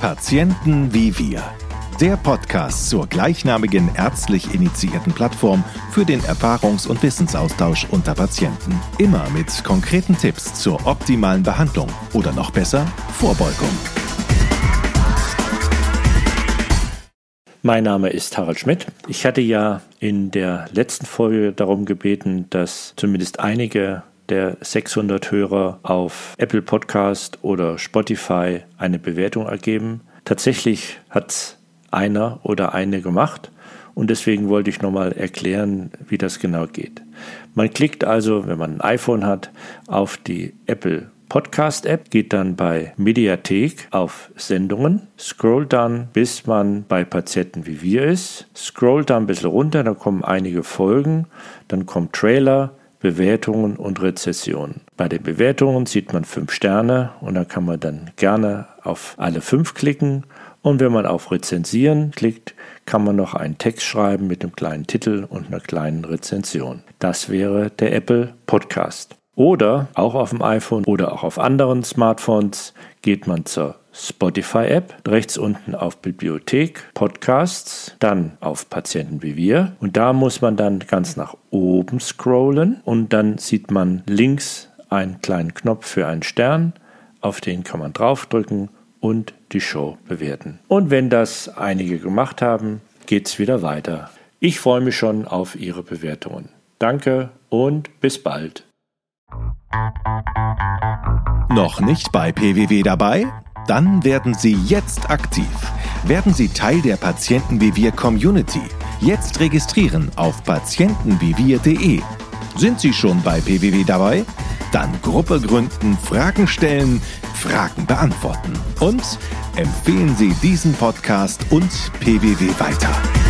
Patienten wie wir. Der Podcast zur gleichnamigen ärztlich initiierten Plattform für den Erfahrungs- und Wissensaustausch unter Patienten. Immer mit konkreten Tipps zur optimalen Behandlung oder noch besser Vorbeugung. Mein Name ist Harald Schmidt. Ich hatte ja in der letzten Folge darum gebeten, dass zumindest einige der 600 Hörer auf Apple Podcast oder Spotify eine Bewertung ergeben. Tatsächlich hat einer oder eine gemacht und deswegen wollte ich nochmal erklären, wie das genau geht. Man klickt also, wenn man ein iPhone hat, auf die Apple Podcast App, geht dann bei Mediathek auf Sendungen, scrollt dann, bis man bei Patienten wie wir ist, scrollt dann ein bisschen runter, da kommen einige Folgen, dann kommt Trailer, Bewertungen und Rezessionen. Bei den Bewertungen sieht man fünf Sterne und da kann man dann gerne auf alle fünf klicken. Und wenn man auf Rezensieren klickt, kann man noch einen Text schreiben mit einem kleinen Titel und einer kleinen Rezension. Das wäre der Apple Podcast. Oder auch auf dem iPhone oder auch auf anderen Smartphones geht man zur Spotify-App, rechts unten auf Bibliothek, Podcasts, dann auf Patienten wie wir. Und da muss man dann ganz nach oben scrollen und dann sieht man links einen kleinen Knopf für einen Stern. Auf den kann man draufdrücken und die Show bewerten. Und wenn das einige gemacht haben, geht es wieder weiter. Ich freue mich schon auf Ihre Bewertungen. Danke und bis bald. Noch nicht bei PWW dabei? Dann werden Sie jetzt aktiv. Werden Sie Teil der Patienten wie wir Community. Jetzt registrieren auf patientenwiewir.de. Sind Sie schon bei PWW dabei? Dann Gruppe gründen, Fragen stellen, Fragen beantworten. Und empfehlen Sie diesen Podcast und PWW weiter.